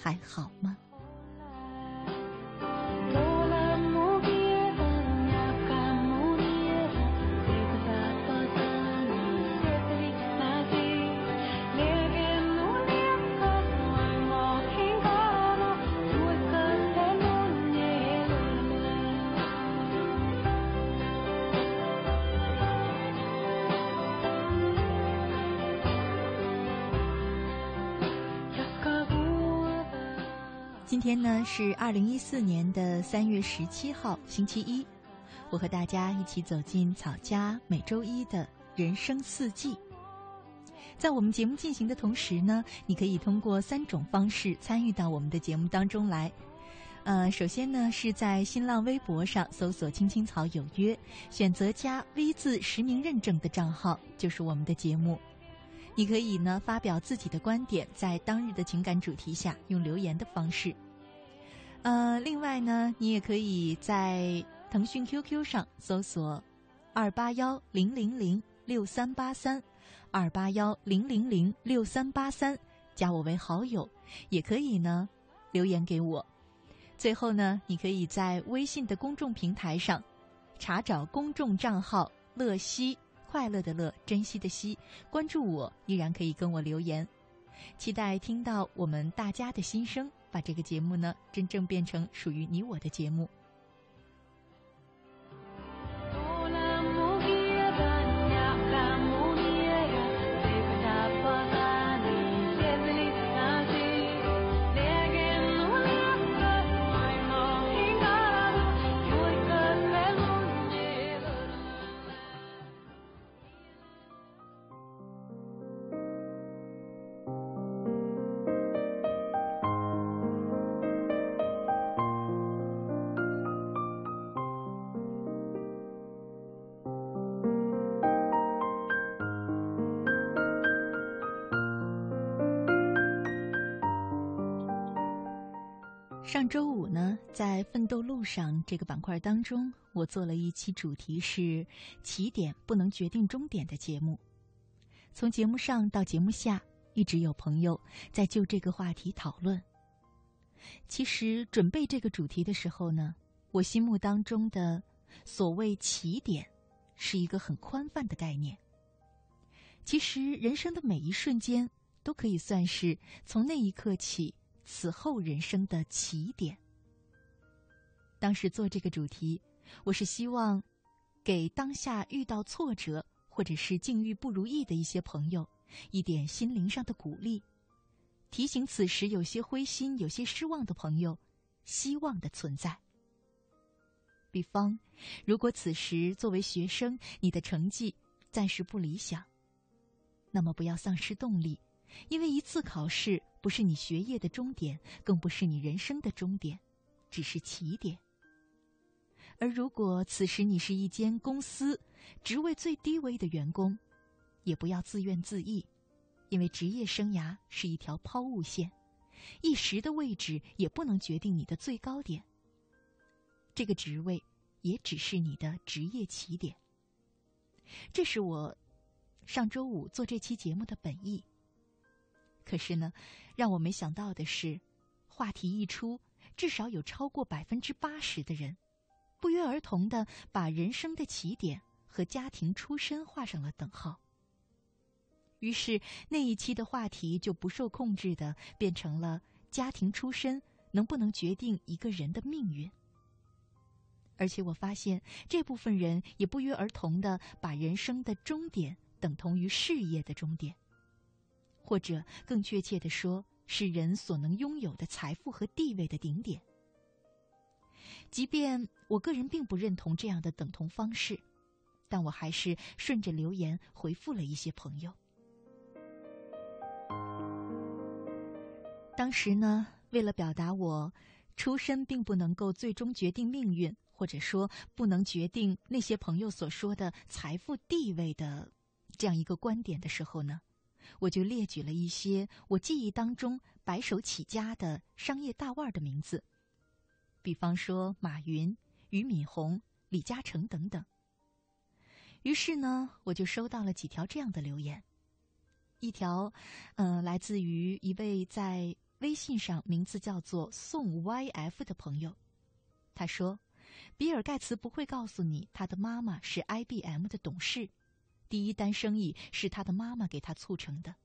还好吗？天呢是二零一四年的三月十七号，星期一。我和大家一起走进草家每周一的人生四季。在我们节目进行的同时呢，你可以通过三种方式参与到我们的节目当中来。呃，首先呢是在新浪微博上搜索“青青草有约”，选择加 V 字实名认证的账号，就是我们的节目。你可以呢发表自己的观点，在当日的情感主题下用留言的方式。呃，另外呢，你也可以在腾讯 QQ 上搜索二八幺零零零六三八三二八幺零零零六三八三，加我为好友，也可以呢留言给我。最后呢，你可以在微信的公众平台上查找公众账号“乐西”。快乐的乐，珍惜的惜，关注我，依然可以跟我留言，期待听到我们大家的心声，把这个节目呢，真正变成属于你我的节目。上周五呢，在《奋斗路上》这个板块当中，我做了一期主题是“起点不能决定终点”的节目。从节目上到节目下，一直有朋友在就这个话题讨论。其实准备这个主题的时候呢，我心目当中的所谓“起点”是一个很宽泛的概念。其实人生的每一瞬间都可以算是从那一刻起。此后人生的起点。当时做这个主题，我是希望给当下遇到挫折或者是境遇不如意的一些朋友一点心灵上的鼓励，提醒此时有些灰心、有些失望的朋友，希望的存在。比方，如果此时作为学生，你的成绩暂时不理想，那么不要丧失动力。因为一次考试不是你学业的终点，更不是你人生的终点，只是起点。而如果此时你是一间公司职位最低微的员工，也不要自怨自艾，因为职业生涯是一条抛物线，一时的位置也不能决定你的最高点。这个职位也只是你的职业起点。这是我上周五做这期节目的本意。可是呢，让我没想到的是，话题一出，至少有超过百分之八十的人，不约而同的把人生的起点和家庭出身画上了等号。于是那一期的话题就不受控制的变成了家庭出身能不能决定一个人的命运。而且我发现这部分人也不约而同的把人生的终点等同于事业的终点。或者更确切的说，是人所能拥有的财富和地位的顶点。即便我个人并不认同这样的等同方式，但我还是顺着留言回复了一些朋友。当时呢，为了表达我出身并不能够最终决定命运，或者说不能决定那些朋友所说的财富地位的这样一个观点的时候呢，我就列举了一些我记忆当中白手起家的商业大腕的名字，比方说马云、俞敏洪、李嘉诚等等。于是呢，我就收到了几条这样的留言。一条，嗯，来自于一位在微信上名字叫做宋 YF 的朋友，他说：“比尔盖茨不会告诉你他的妈妈是 IBM 的董事，第一单生意是他的妈妈给他促成的。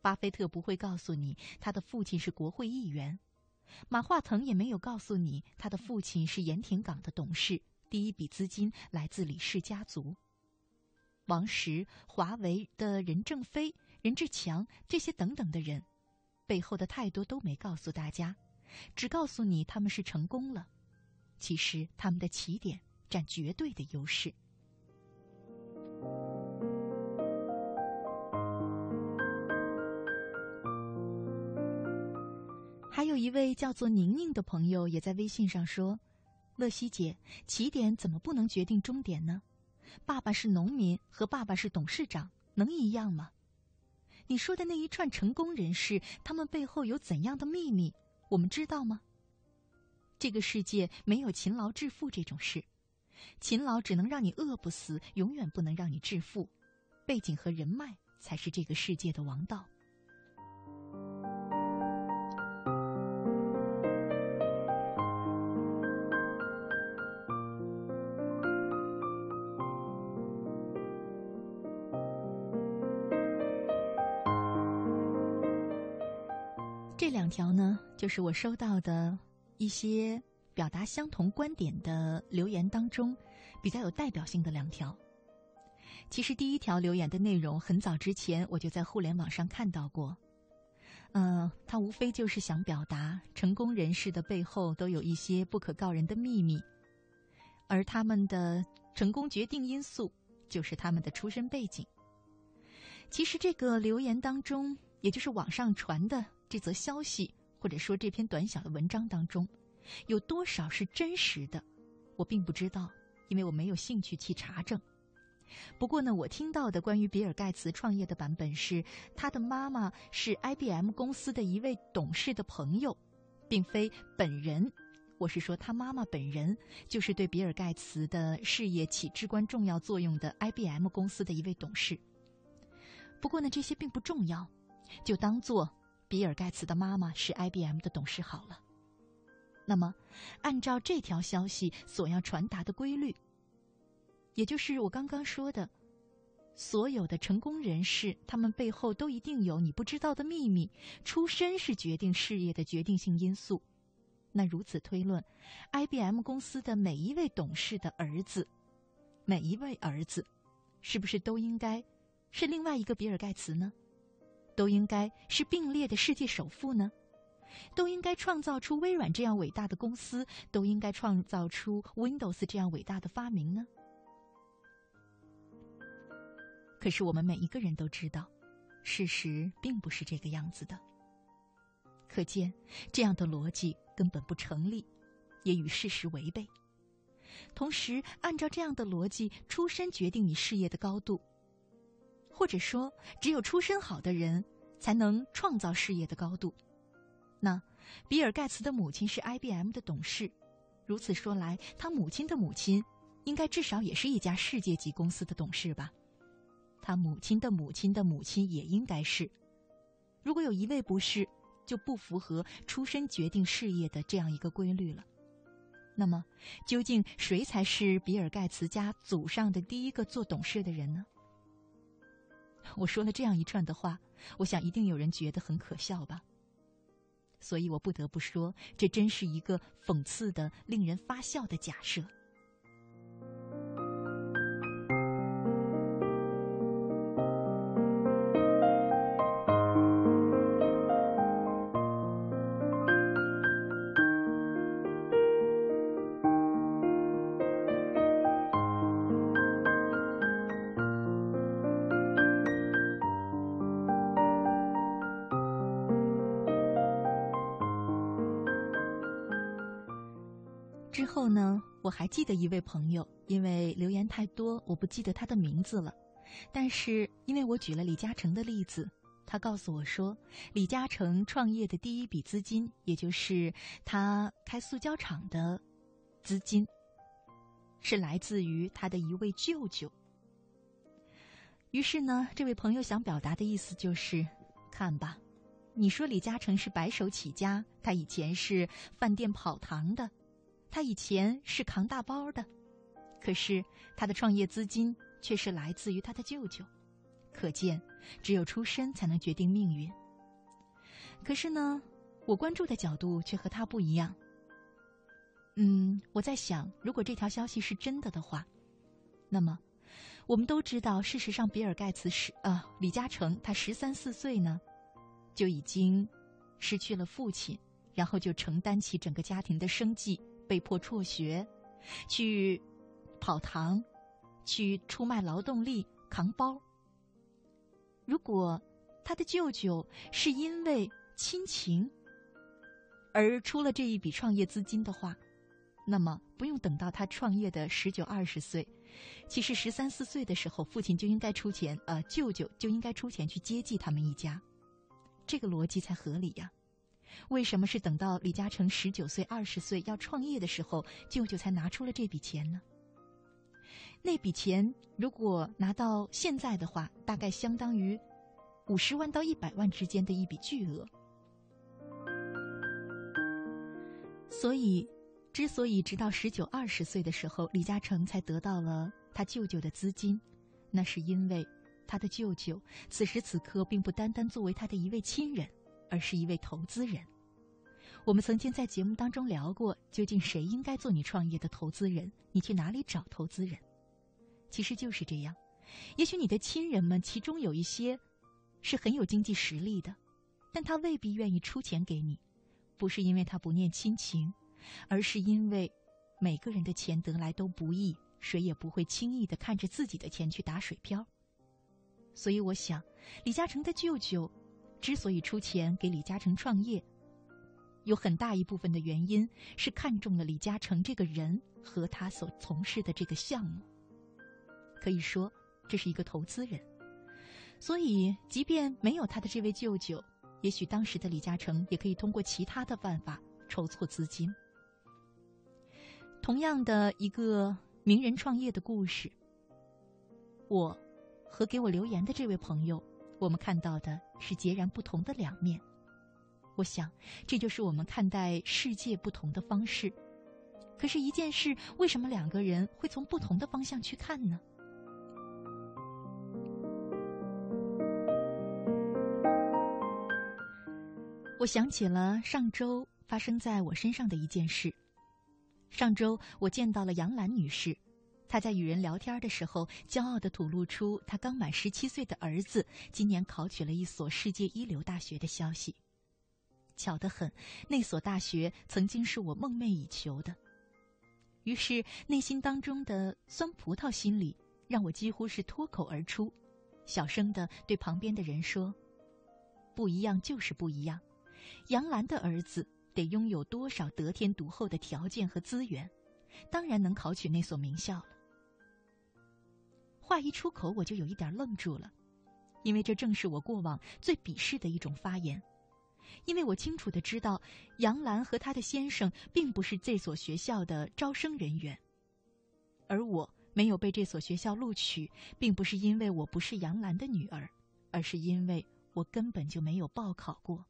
巴菲特不会告诉你他的父亲是国会议员，马化腾也没有告诉你他的父亲是盐田港的董事，第一笔资金来自李氏家族。王石、华为的任正非。”任志强这些等等的人，背后的太多都没告诉大家，只告诉你他们是成功了。其实他们的起点占绝对的优势。还有一位叫做宁宁的朋友也在微信上说：“乐西姐，起点怎么不能决定终点呢？爸爸是农民和爸爸是董事长能一样吗？”你说的那一串成功人士，他们背后有怎样的秘密？我们知道吗？这个世界没有勤劳致富这种事，勤劳只能让你饿不死，永远不能让你致富。背景和人脉才是这个世界的王道。就是我收到的一些表达相同观点的留言当中，比较有代表性的两条。其实第一条留言的内容很早之前我就在互联网上看到过，嗯，他无非就是想表达成功人士的背后都有一些不可告人的秘密，而他们的成功决定因素就是他们的出身背景。其实这个留言当中，也就是网上传的。这则消息，或者说这篇短小的文章当中，有多少是真实的，我并不知道，因为我没有兴趣去查证。不过呢，我听到的关于比尔盖茨创业的版本是，他的妈妈是 IBM 公司的一位董事的朋友，并非本人。我是说，他妈妈本人就是对比尔盖茨的事业起至关重要作用的 IBM 公司的一位董事。不过呢，这些并不重要，就当做。比尔盖茨的妈妈是 IBM 的董事好了。那么，按照这条消息所要传达的规律，也就是我刚刚说的，所有的成功人士，他们背后都一定有你不知道的秘密。出身是决定事业的决定性因素。那如此推论，IBM 公司的每一位董事的儿子，每一位儿子，是不是都应该是另外一个比尔盖茨呢？都应该是并列的世界首富呢？都应该创造出微软这样伟大的公司？都应该创造出 Windows 这样伟大的发明呢？可是我们每一个人都知道，事实并不是这个样子的。可见，这样的逻辑根本不成立，也与事实违背。同时，按照这样的逻辑，出身决定你事业的高度。或者说，只有出身好的人才能创造事业的高度。那比尔盖茨的母亲是 IBM 的董事，如此说来，他母亲的母亲应该至少也是一家世界级公司的董事吧？他母亲的母亲的母亲也应该是。如果有一位不是，就不符合出身决定事业的这样一个规律了。那么，究竟谁才是比尔盖茨家祖上的第一个做董事的人呢？我说了这样一串的话，我想一定有人觉得很可笑吧。所以我不得不说，这真是一个讽刺的、令人发笑的假设。记得一位朋友，因为留言太多，我不记得他的名字了。但是因为我举了李嘉诚的例子，他告诉我说，李嘉诚创业的第一笔资金，也就是他开塑胶厂的资金，是来自于他的一位舅舅。于是呢，这位朋友想表达的意思就是，看吧，你说李嘉诚是白手起家，他以前是饭店跑堂的。他以前是扛大包的，可是他的创业资金却是来自于他的舅舅，可见只有出身才能决定命运。可是呢，我关注的角度却和他不一样。嗯，我在想，如果这条消息是真的的话，那么我们都知道，事实上，比尔盖茨十啊，李嘉诚他十三四岁呢，就已经失去了父亲，然后就承担起整个家庭的生计。被迫辍学，去跑堂，去出卖劳动力，扛包。如果他的舅舅是因为亲情而出了这一笔创业资金的话，那么不用等到他创业的十九二十岁，其实十三四岁的时候，父亲就应该出钱，呃，舅舅就应该出钱去接济他们一家，这个逻辑才合理呀。为什么是等到李嘉诚十九岁、二十岁要创业的时候，舅舅才拿出了这笔钱呢？那笔钱如果拿到现在的话，大概相当于五十万到一百万之间的一笔巨额。所以，之所以直到十九、二十岁的时候，李嘉诚才得到了他舅舅的资金，那是因为他的舅舅此时此刻并不单单作为他的一位亲人。而是一位投资人。我们曾经在节目当中聊过，究竟谁应该做你创业的投资人？你去哪里找投资人？其实就是这样。也许你的亲人们其中有一些是很有经济实力的，但他未必愿意出钱给你，不是因为他不念亲情，而是因为每个人的钱得来都不易，谁也不会轻易的看着自己的钱去打水漂。所以我想，李嘉诚的舅舅。之所以出钱给李嘉诚创业，有很大一部分的原因是看中了李嘉诚这个人和他所从事的这个项目。可以说，这是一个投资人。所以，即便没有他的这位舅舅，也许当时的李嘉诚也可以通过其他的办法筹措资金。同样的一个名人创业的故事，我和给我留言的这位朋友。我们看到的是截然不同的两面，我想这就是我们看待世界不同的方式。可是，一件事为什么两个人会从不同的方向去看呢？我想起了上周发生在我身上的一件事。上周我见到了杨澜女士。他在与人聊天的时候，骄傲地吐露出他刚满十七岁的儿子今年考取了一所世界一流大学的消息。巧得很，那所大学曾经是我梦寐以求的。于是，内心当中的酸葡萄心理让我几乎是脱口而出，小声地对旁边的人说：“不一样就是不一样，杨澜的儿子得拥有多少得天独厚的条件和资源，当然能考取那所名校了。”话一出口，我就有一点愣住了，因为这正是我过往最鄙视的一种发言。因为我清楚的知道，杨澜和她的先生并不是这所学校的招生人员，而我没有被这所学校录取，并不是因为我不是杨澜的女儿，而是因为我根本就没有报考过。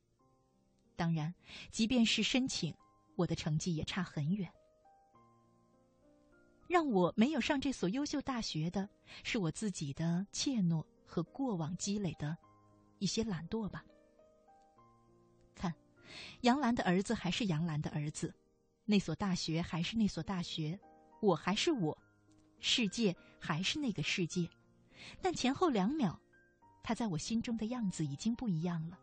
当然，即便是申请，我的成绩也差很远。让我没有上这所优秀大学的，是我自己的怯懦和过往积累的一些懒惰吧。看，杨澜的儿子还是杨澜的儿子，那所大学还是那所大学，我还是我，世界还是那个世界，但前后两秒，他在我心中的样子已经不一样了。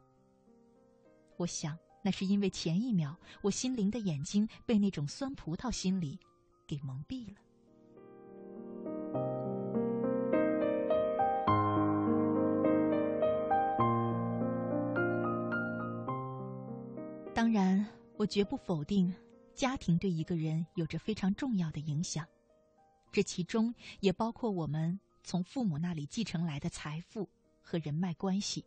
我想，那是因为前一秒我心灵的眼睛被那种酸葡萄心理给蒙蔽了。当然，我绝不否定家庭对一个人有着非常重要的影响，这其中也包括我们从父母那里继承来的财富和人脉关系。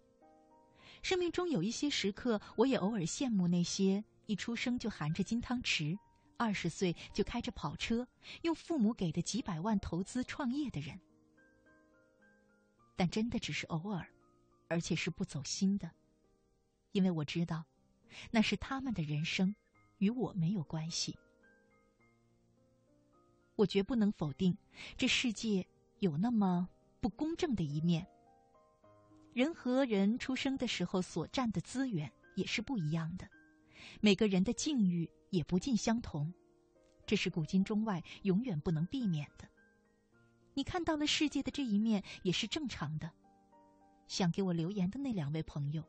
生命中有一些时刻，我也偶尔羡慕那些一出生就含着金汤匙、二十岁就开着跑车、用父母给的几百万投资创业的人。但真的只是偶尔，而且是不走心的，因为我知道，那是他们的人生。与我没有关系。我绝不能否定，这世界有那么不公正的一面。人和人出生的时候所占的资源也是不一样的，每个人的境遇也不尽相同，这是古今中外永远不能避免的。你看到了世界的这一面也是正常的。想给我留言的那两位朋友，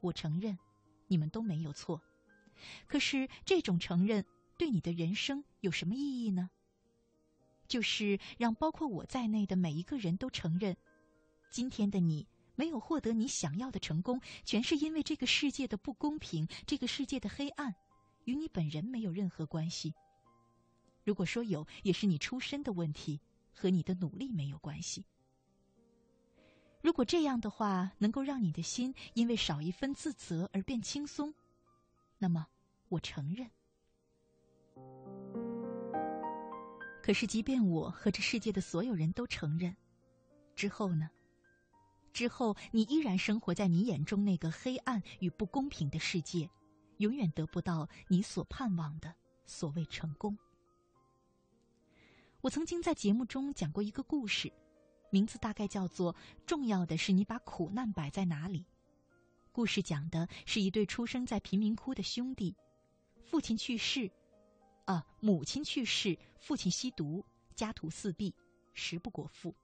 我承认，你们都没有错。可是，这种承认对你的人生有什么意义呢？就是让包括我在内的每一个人都承认，今天的你没有获得你想要的成功，全是因为这个世界的不公平，这个世界的黑暗，与你本人没有任何关系。如果说有，也是你出身的问题，和你的努力没有关系。如果这样的话，能够让你的心因为少一分自责而变轻松。那么，我承认。可是，即便我和这世界的所有人都承认，之后呢？之后，你依然生活在你眼中那个黑暗与不公平的世界，永远得不到你所盼望的所谓成功。我曾经在节目中讲过一个故事，名字大概叫做“重要的是你把苦难摆在哪里”。故事讲的是一对出生在贫民窟的兄弟，父亲去世，啊，母亲去世，父亲吸毒，家徒四壁，食不果腹。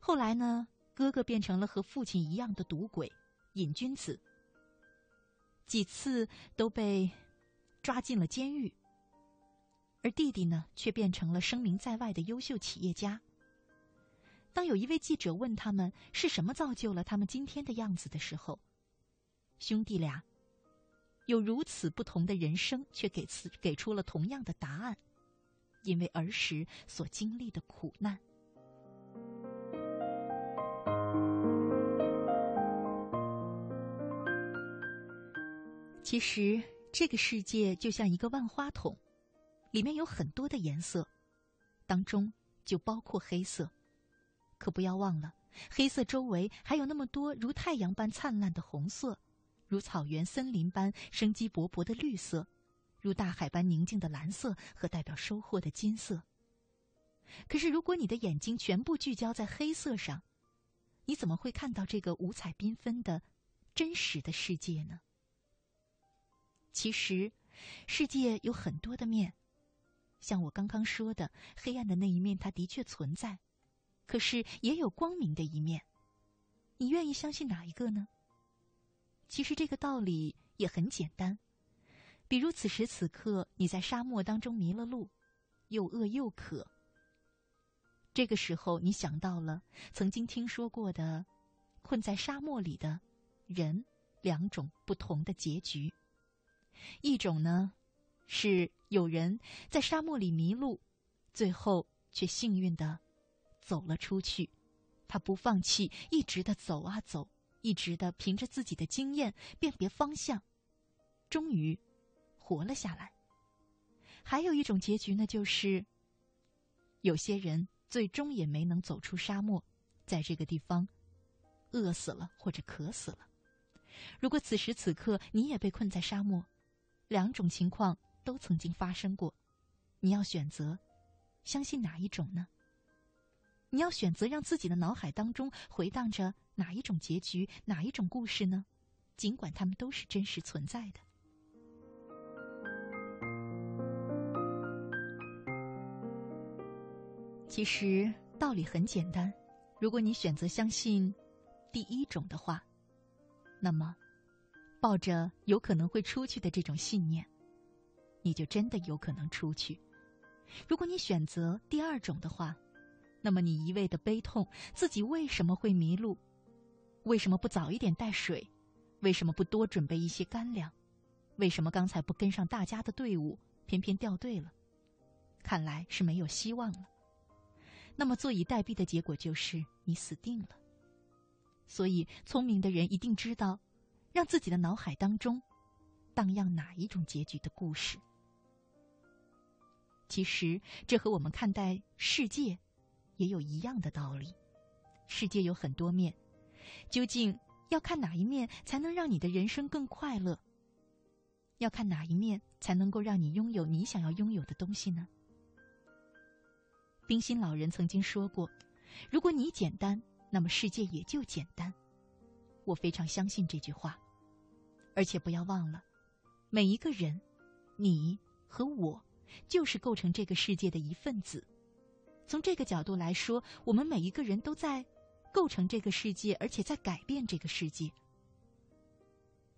后来呢，哥哥变成了和父亲一样的赌鬼、瘾君子，几次都被抓进了监狱。而弟弟呢，却变成了声名在外的优秀企业家。当有一位记者问他们是什么造就了他们今天的样子的时候，兄弟俩有如此不同的人生，却给此给出了同样的答案：因为儿时所经历的苦难。其实，这个世界就像一个万花筒，里面有很多的颜色，当中就包括黑色。可不要忘了，黑色周围还有那么多如太阳般灿烂的红色，如草原森林般生机勃勃的绿色，如大海般宁静的蓝色和代表收获的金色。可是，如果你的眼睛全部聚焦在黑色上，你怎么会看到这个五彩缤纷的真实的世界呢？其实，世界有很多的面，像我刚刚说的，黑暗的那一面，它的确存在。可是也有光明的一面，你愿意相信哪一个呢？其实这个道理也很简单，比如此时此刻你在沙漠当中迷了路，又饿又渴。这个时候你想到了曾经听说过的困在沙漠里的人两种不同的结局，一种呢是有人在沙漠里迷路，最后却幸运的。走了出去，他不放弃，一直的走啊走，一直的凭着自己的经验辨别方向，终于活了下来。还有一种结局呢，就是有些人最终也没能走出沙漠，在这个地方饿死了或者渴死了。如果此时此刻你也被困在沙漠，两种情况都曾经发生过，你要选择相信哪一种呢？你要选择让自己的脑海当中回荡着哪一种结局，哪一种故事呢？尽管他们都是真实存在的。其实道理很简单，如果你选择相信第一种的话，那么抱着有可能会出去的这种信念，你就真的有可能出去。如果你选择第二种的话，那么你一味的悲痛，自己为什么会迷路？为什么不早一点带水？为什么不多准备一些干粮？为什么刚才不跟上大家的队伍？偏偏掉队了，看来是没有希望了。那么坐以待毙的结果就是你死定了。所以，聪明的人一定知道，让自己的脑海当中荡漾哪一种结局的故事。其实，这和我们看待世界也有一样的道理。世界有很多面，究竟要看哪一面才能让你的人生更快乐？要看哪一面才能够让你拥有你想要拥有的东西呢？冰心老人曾经说过：“如果你简单。”那么世界也就简单，我非常相信这句话，而且不要忘了，每一个人，你和我，就是构成这个世界的一份子。从这个角度来说，我们每一个人都在构成这个世界，而且在改变这个世界。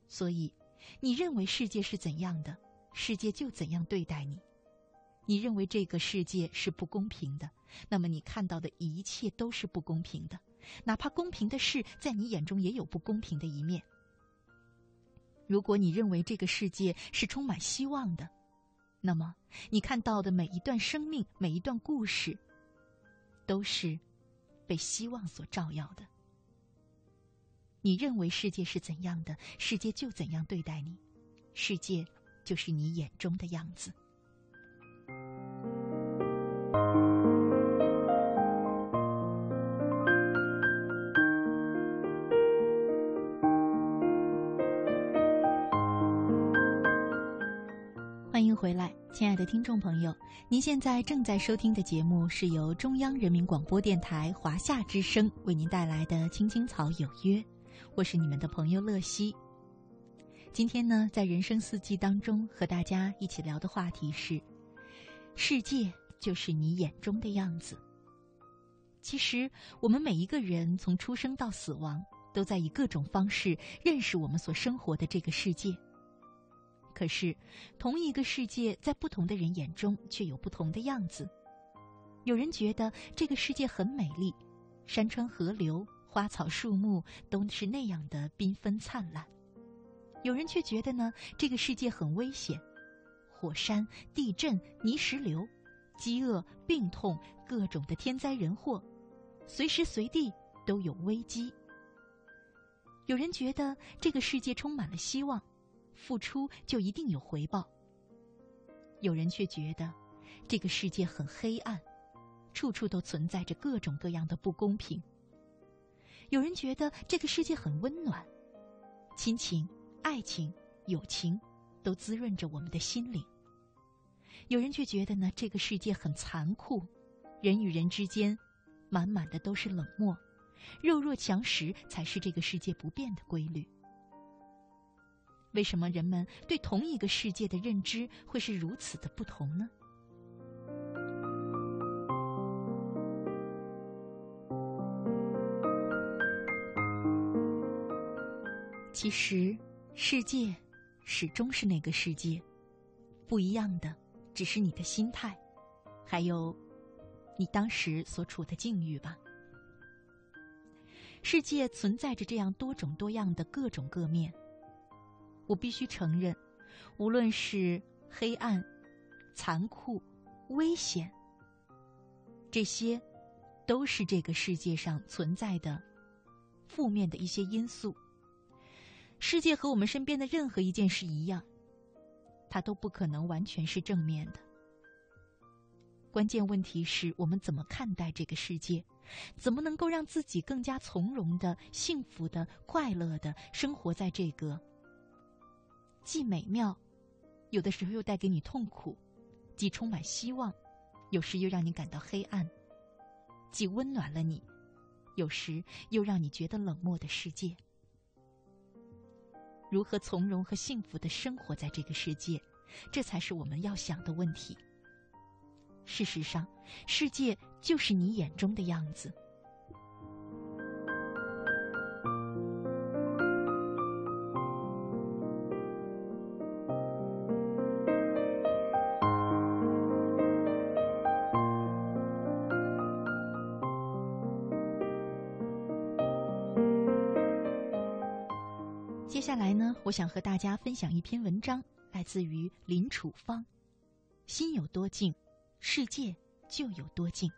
所以，你认为世界是怎样的，世界就怎样对待你；你认为这个世界是不公平的，那么你看到的一切都是不公平的。哪怕公平的事，在你眼中也有不公平的一面。如果你认为这个世界是充满希望的，那么你看到的每一段生命、每一段故事，都是被希望所照耀的。你认为世界是怎样的，世界就怎样对待你，世界就是你眼中的样子。欢迎回来，亲爱的听众朋友，您现在正在收听的节目是由中央人民广播电台华夏之声为您带来的《青青草有约》，我是你们的朋友乐西。今天呢，在人生四季当中和大家一起聊的话题是：世界就是你眼中的样子。其实，我们每一个人从出生到死亡，都在以各种方式认识我们所生活的这个世界。可是，同一个世界在不同的人眼中却有不同的样子。有人觉得这个世界很美丽，山川河流、花草树木都是那样的缤纷灿烂；有人却觉得呢，这个世界很危险，火山、地震、泥石流、饥饿、病痛，各种的天灾人祸，随时随地都有危机。有人觉得这个世界充满了希望。付出就一定有回报。有人却觉得，这个世界很黑暗，处处都存在着各种各样的不公平。有人觉得这个世界很温暖，亲情、爱情、友情，都滋润着我们的心灵。有人却觉得呢，这个世界很残酷，人与人之间，满满的都是冷漠，弱肉强食才是这个世界不变的规律。为什么人们对同一个世界的认知会是如此的不同呢？其实，世界始终是那个世界，不一样的只是你的心态，还有你当时所处的境遇吧。世界存在着这样多种多样的各种各面。我必须承认，无论是黑暗、残酷、危险，这些都是这个世界上存在的负面的一些因素。世界和我们身边的任何一件事一样，它都不可能完全是正面的。关键问题是我们怎么看待这个世界，怎么能够让自己更加从容的、幸福的、快乐的生活在这个。既美妙，有的时候又带给你痛苦；既充满希望，有时又让你感到黑暗；既温暖了你，有时又让你觉得冷漠的世界。如何从容和幸福的生活在这个世界，这才是我们要想的问题。事实上，世界就是你眼中的样子。我想和大家分享一篇文章，来自于林楚芳。心有多静，世界就有多静。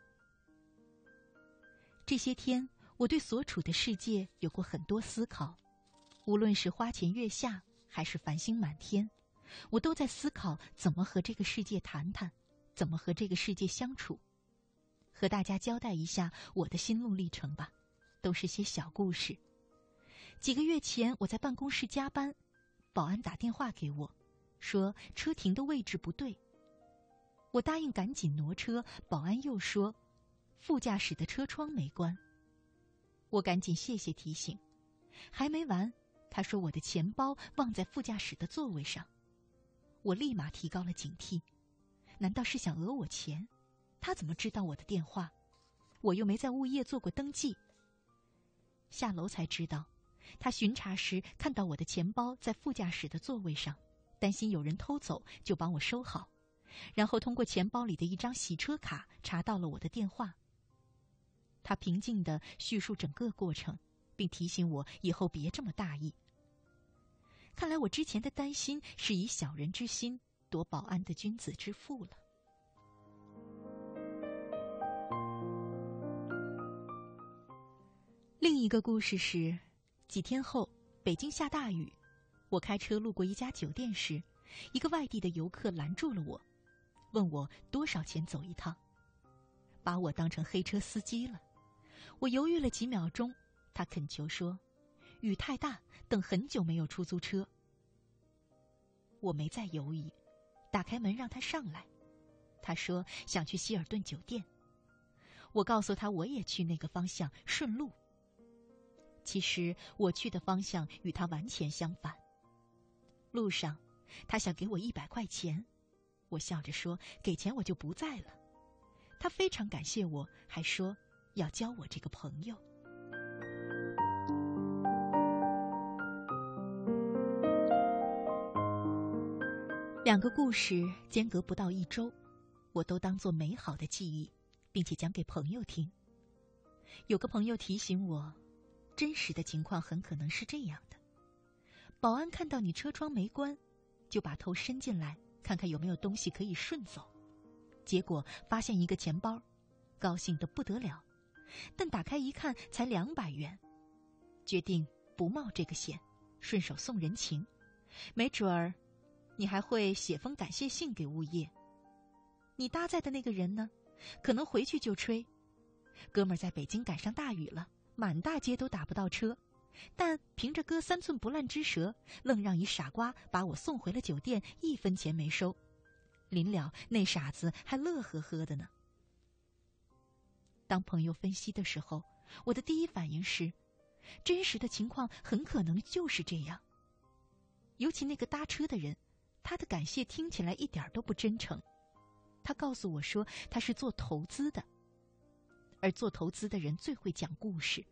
这些天，我对所处的世界有过很多思考，无论是花前月下，还是繁星满天，我都在思考怎么和这个世界谈谈，怎么和这个世界相处。和大家交代一下我的心路历程吧，都是些小故事。几个月前，我在办公室加班，保安打电话给我，说车停的位置不对。我答应赶紧挪车，保安又说，副驾驶的车窗没关。我赶紧谢谢提醒，还没完，他说我的钱包忘在副驾驶的座位上，我立马提高了警惕，难道是想讹我钱？他怎么知道我的电话？我又没在物业做过登记。下楼才知道，他巡查时看到我的钱包在副驾驶的座位上，担心有人偷走，就帮我收好，然后通过钱包里的一张洗车卡查到了我的电话。他平静地叙述整个过程，并提醒我以后别这么大意。看来我之前的担心是以小人之心夺保安的君子之腹了。另一个故事是，几天后，北京下大雨，我开车路过一家酒店时，一个外地的游客拦住了我，问我多少钱走一趟，把我当成黑车司机了。我犹豫了几秒钟，他恳求说：“雨太大，等很久没有出租车。”我没再犹豫，打开门让他上来。他说想去希尔顿酒店。我告诉他我也去那个方向，顺路。其实我去的方向与他完全相反。路上，他想给我一百块钱，我笑着说：“给钱我就不在了。”他非常感谢我，还说要交我这个朋友。两个故事间隔不到一周，我都当做美好的记忆，并且讲给朋友听。有个朋友提醒我。真实的情况很可能是这样的：保安看到你车窗没关，就把头伸进来看看有没有东西可以顺走，结果发现一个钱包，高兴的不得了，但打开一看才两百元，决定不冒这个险，顺手送人情，没准儿你还会写封感谢信给物业。你搭载的那个人呢，可能回去就吹，哥们儿在北京赶上大雨了。满大街都打不到车，但凭着哥三寸不烂之舌，愣让一傻瓜把我送回了酒店，一分钱没收。临了，那傻子还乐呵呵的呢。当朋友分析的时候，我的第一反应是，真实的情况很可能就是这样。尤其那个搭车的人，他的感谢听起来一点都不真诚。他告诉我说，他是做投资的。而做投资的人最会讲故事，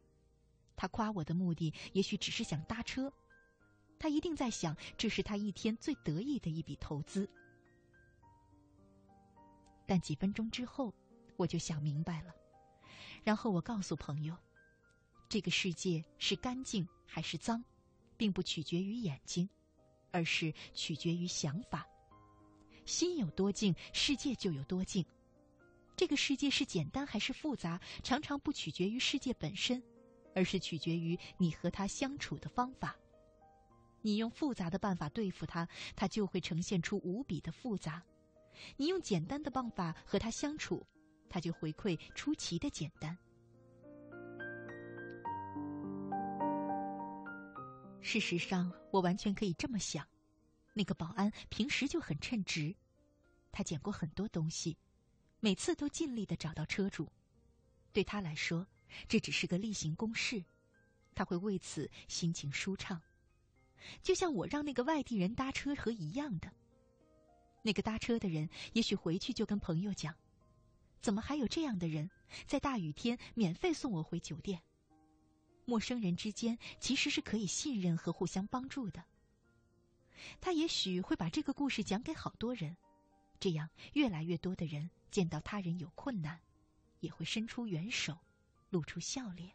他夸我的目的也许只是想搭车，他一定在想这是他一天最得意的一笔投资。但几分钟之后，我就想明白了，然后我告诉朋友，这个世界是干净还是脏，并不取决于眼睛，而是取决于想法。心有多静，世界就有多静。这个世界是简单还是复杂，常常不取决于世界本身，而是取决于你和他相处的方法。你用复杂的办法对付他，他就会呈现出无比的复杂；你用简单的办法和他相处，他就回馈出奇的简单。事实上，我完全可以这么想：那个保安平时就很称职，他捡过很多东西。每次都尽力的找到车主，对他来说，这只是个例行公事，他会为此心情舒畅，就像我让那个外地人搭车和一样的。那个搭车的人也许回去就跟朋友讲：“怎么还有这样的人，在大雨天免费送我回酒店？”陌生人之间其实是可以信任和互相帮助的。他也许会把这个故事讲给好多人，这样越来越多的人。见到他人有困难，也会伸出援手，露出笑脸。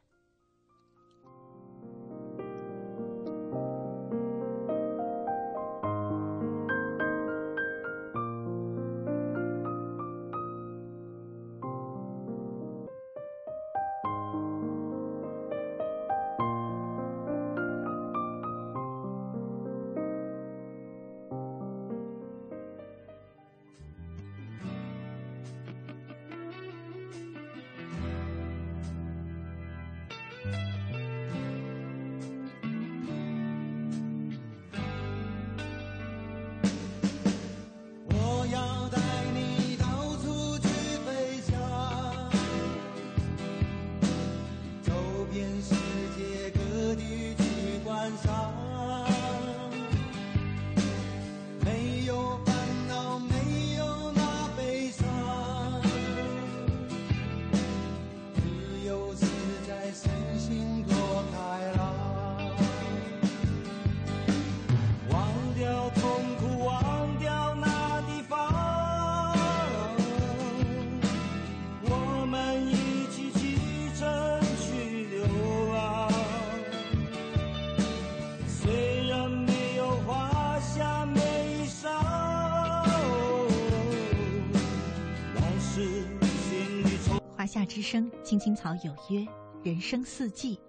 夏之声，青青草有约，人生四季，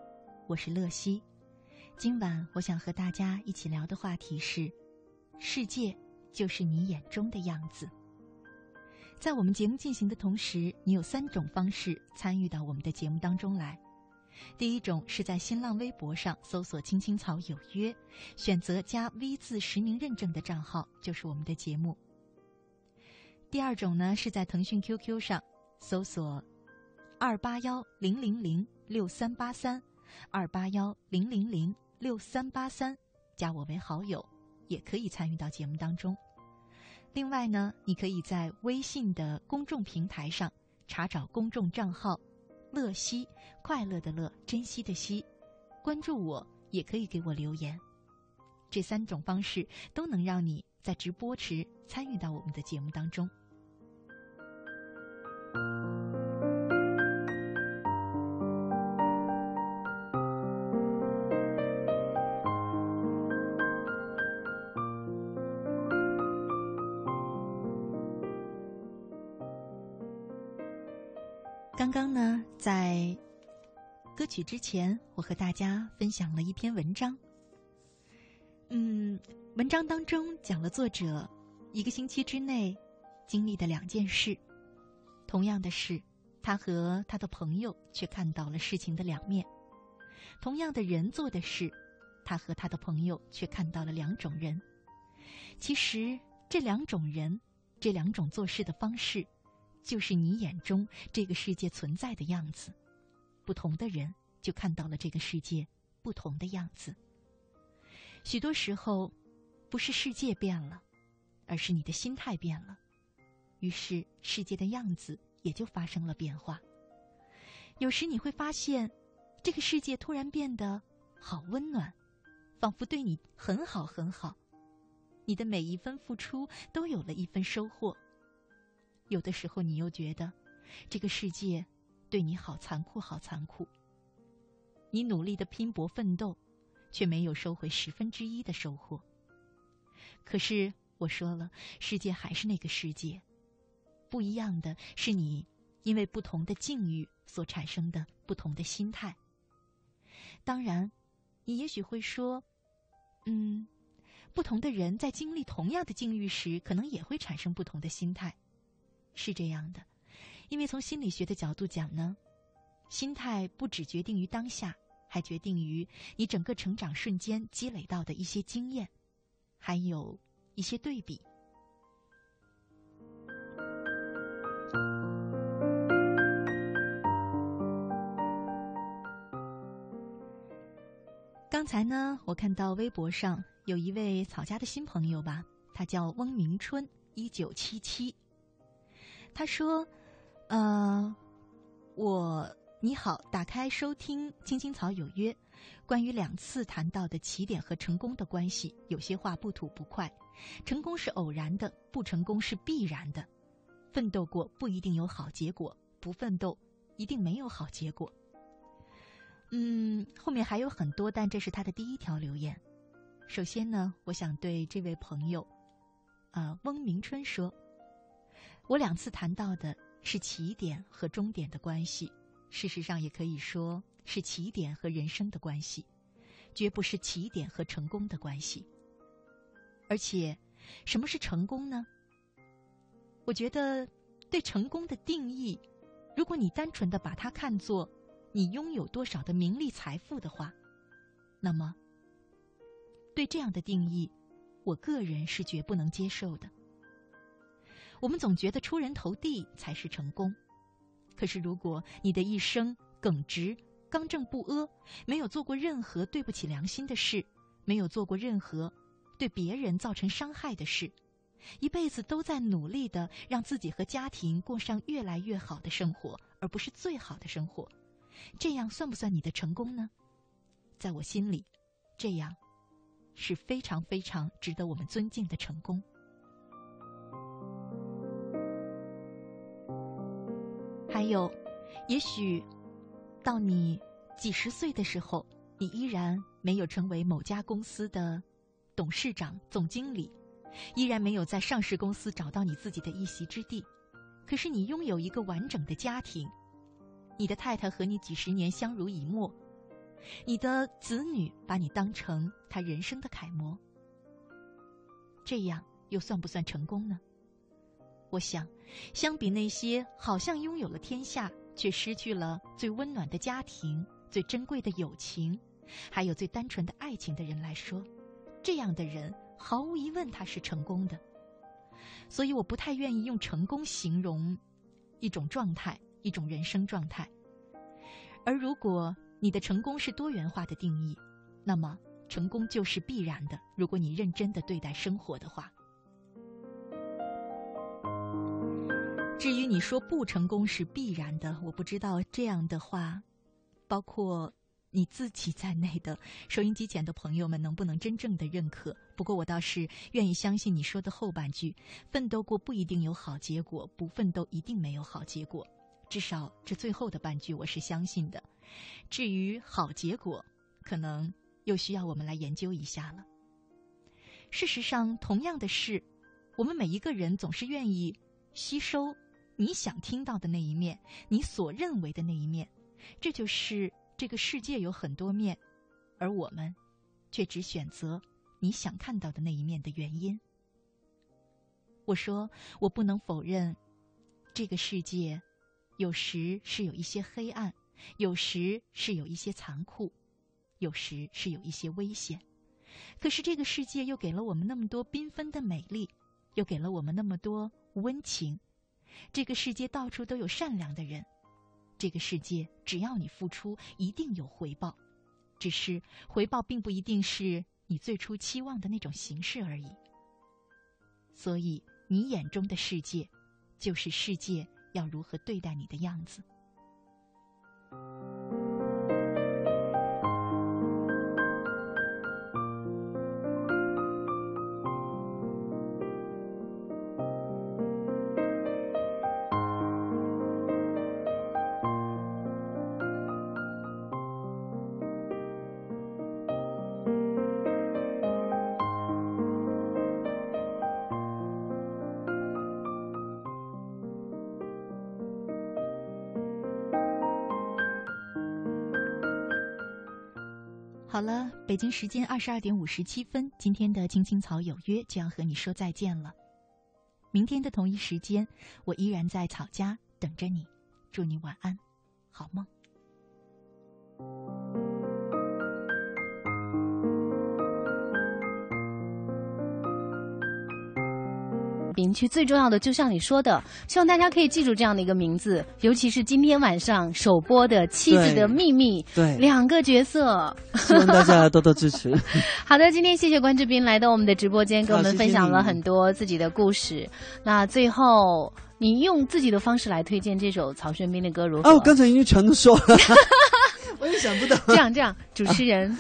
我是乐西。今晚我想和大家一起聊的话题是：世界就是你眼中的样子。在我们节目进行的同时，你有三种方式参与到我们的节目当中来。第一种是在新浪微博上搜索“青青草有约”，选择加 V 字实名认证的账号就是我们的节目。第二种呢是在腾讯 QQ 上搜索“二八幺零零零六三八三”，二八幺零零零六三八三，加我为好友，也可以参与到节目当中。另外呢，你可以在微信的公众平台上查找公众账号。乐西，快乐的乐，珍惜的惜，关注我也可以给我留言，这三种方式都能让你在直播时参与到我们的节目当中。刚刚呢，在歌曲之前，我和大家分享了一篇文章。嗯，文章当中讲了作者一个星期之内经历的两件事。同样的事，他和他的朋友却看到了事情的两面；同样的人做的事，他和他的朋友却看到了两种人。其实，这两种人，这两种做事的方式。就是你眼中这个世界存在的样子，不同的人就看到了这个世界不同的样子。许多时候，不是世界变了，而是你的心态变了，于是世界的样子也就发生了变化。有时你会发现，这个世界突然变得好温暖，仿佛对你很好很好，你的每一分付出都有了一分收获。有的时候，你又觉得这个世界对你好残酷，好残酷。你努力的拼搏奋斗，却没有收回十分之一的收获。可是我说了，世界还是那个世界，不一样的是你因为不同的境遇所产生的不同的心态。当然，你也许会说，嗯，不同的人在经历同样的境遇时，可能也会产生不同的心态。是这样的，因为从心理学的角度讲呢，心态不只决定于当下，还决定于你整个成长瞬间积累到的一些经验，还有一些对比。刚才呢，我看到微博上有一位草家的新朋友吧，他叫翁明春，一九七七。他说：“呃，我你好，打开收听《青青草有约》，关于两次谈到的起点和成功的关系，有些话不吐不快。成功是偶然的，不成功是必然的。奋斗过不一定有好结果，不奋斗一定没有好结果。嗯，后面还有很多，但这是他的第一条留言。首先呢，我想对这位朋友，啊，翁明春说。”我两次谈到的是起点和终点的关系，事实上也可以说是起点和人生的关系，绝不是起点和成功的关系。而且，什么是成功呢？我觉得，对成功的定义，如果你单纯的把它看作你拥有多少的名利财富的话，那么，对这样的定义，我个人是绝不能接受的。我们总觉得出人头地才是成功，可是如果你的一生耿直、刚正不阿，没有做过任何对不起良心的事，没有做过任何对别人造成伤害的事，一辈子都在努力的让自己和家庭过上越来越好的生活，而不是最好的生活，这样算不算你的成功呢？在我心里，这样是非常非常值得我们尊敬的成功。还有，也许到你几十岁的时候，你依然没有成为某家公司的董事长、总经理，依然没有在上市公司找到你自己的一席之地。可是你拥有一个完整的家庭，你的太太和你几十年相濡以沫，你的子女把你当成他人生的楷模，这样又算不算成功呢？我想，相比那些好像拥有了天下却失去了最温暖的家庭、最珍贵的友情，还有最单纯的爱情的人来说，这样的人毫无疑问他是成功的。所以，我不太愿意用成功形容一种状态、一种人生状态。而如果你的成功是多元化的定义，那么成功就是必然的。如果你认真的对待生活的话。至于你说不成功是必然的，我不知道这样的话，包括你自己在内的收音机前的朋友们能不能真正的认可？不过我倒是愿意相信你说的后半句：奋斗过不一定有好结果，不奋斗一定没有好结果。至少这最后的半句我是相信的。至于好结果，可能又需要我们来研究一下了。事实上，同样的事，我们每一个人总是愿意吸收。你想听到的那一面，你所认为的那一面，这就是这个世界有很多面，而我们却只选择你想看到的那一面的原因。我说，我不能否认，这个世界有时是有一些黑暗，有时是有一些残酷，有时是有一些危险。可是这个世界又给了我们那么多缤纷的美丽，又给了我们那么多温情。这个世界到处都有善良的人，这个世界只要你付出，一定有回报，只是回报并不一定是你最初期望的那种形式而已。所以，你眼中的世界，就是世界要如何对待你的样子。北京时间二十二点五十七分，今天的《青青草有约》就要和你说再见了。明天的同一时间，我依然在草家等着你。祝你晚安，好梦。名区最重要的，就像你说的，希望大家可以记住这样的一个名字，尤其是今天晚上首播的《妻子的秘密》，对两个角色，希望大家多多支持。好的，今天谢谢关志斌来到我们的直播间，跟我们分享了很多自己的故事。那最后，你用自己的方式来推荐这首曹轩宾的歌，如何？哦，我刚才已经全都说了，我也想不到。这样这样，主持人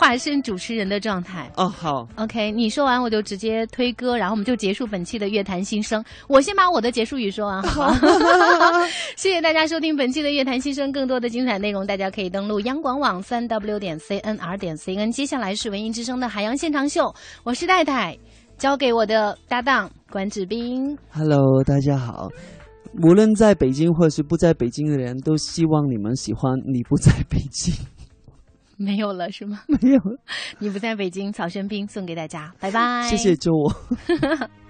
化身主持人的状态。哦，好，OK，你说完我就直接推歌，然后我们就结束本期的乐坛新生。我先把我的结束语说完，好吗？谢谢大家收听本期的乐坛新生，更多的精彩内容大家可以登录央广网三 w 点 cnr 点 cn。接下来是文艺之声的海洋现场秀，我是太太，交给我的搭档关志斌。Hello，大家好。无论在北京或者是不在北京的人，都希望你们喜欢你不在北京。没有了是吗？没有，你不在北京，曹轩宾送给大家，拜拜。谢谢周我。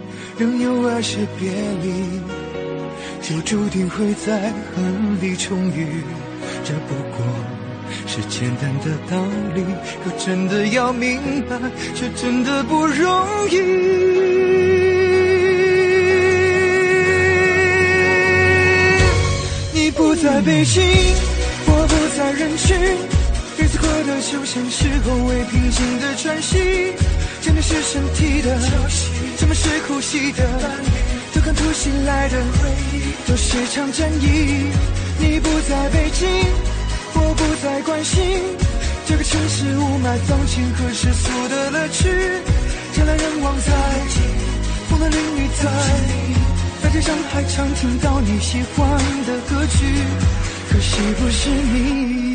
仍有爱是别离，就注定会在恨里重遇。这不过是简单的道理，可真的要明白，却真的不容易。你不在北京，我不在人群，日子过得就像时候未平静的喘息，真的是身体的，怎么是呼吸的？都看突袭来的回忆，都是场战役。你不在北京，我不再关心这个城市雾霾、脏钱和世俗的乐趣。人来人往在，风的淋雨在，在街上还常听到你喜欢的歌曲。可惜不是你。